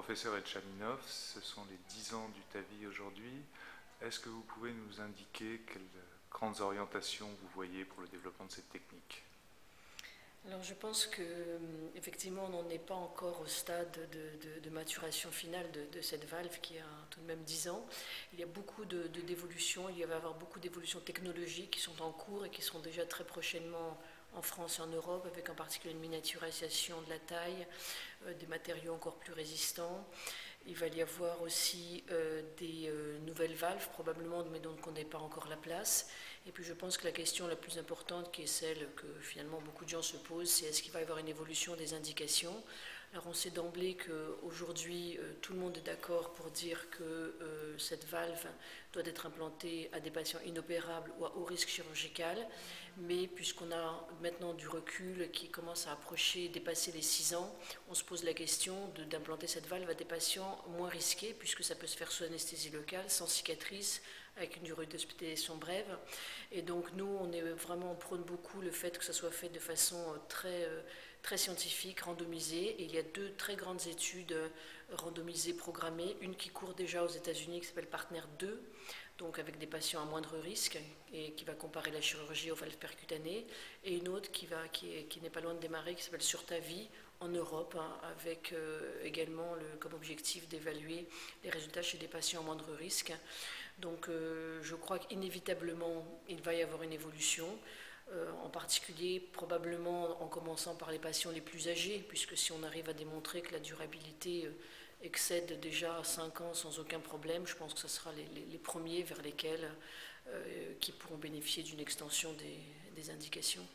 professeur Etchaminov, ce sont les 10 ans du TAVI aujourd'hui. Est-ce que vous pouvez nous indiquer quelles grandes orientations vous voyez pour le développement de cette technique? Alors je pense que euh, effectivement on n'en est pas encore au stade de, maturation finale de, cette valve qui a tout de même 10 ans. Il y a beaucoup de d'évolutions, il va y avoir beaucoup d'évolutions technologiques qui sont en cours et qui seront déjà très prochainement en France et en Europe, avec en particulier une miniaturisation de la taille, euh, des matériaux encore plus résistants. Il va y avoir aussi euh, des nouvelles valves, probablement, mais dont on n'est pas encore la place. Et puis je pense que la question la plus importante, qui est celle que finalement beaucoup de gens se posent, c'est est-ce qu'il va y avoir une évolution des indications? Alors on sait d'emblée qu'aujourd'hui, euh, tout le monde est d'accord pour dire que euh, cette valve doit être implantée à des patients inopérables ou à haut risque chirurgical, mais puisqu'on a maintenant du recul qui commence à approcher, dépasser les 6 ans, on se pose la question d'implanter cette valve à des patients moins risqués, puisque ça peut se faire sous anesthésie locale, sans cicatrice, avec une durée d'hospitalisation brève. Et donc nous, on est vraiment, on prône beaucoup le fait que ça soit fait de façon euh, très très scientifique, randomisé. Et il y a deux très grandes études euh, randomisées programmées. Une qui court déjà aux États-Unis, qui s'appelle Partner 2, donc avec des patients à moindre risque, et qui va comparer la chirurgie aux valves percutanées. Et une autre qui, n'est pas loin de démarrer, qui s'appelle Sur ta vie, en Europe, hein, avec euh, également le, comme objectif d'évaluer les résultats chez des patients à moindre risque. Donc euh, je crois qu'inévitablement, il va y avoir une évolution. Euh, en particulier probablement en commençant par les patients les plus âgés, puisque si on arrive à démontrer que la durabilité euh, excède déjà 5 ans sans aucun problème, je pense que ce sera les, premiers vers lesquels qui pourront bénéficier d'une extension des indications.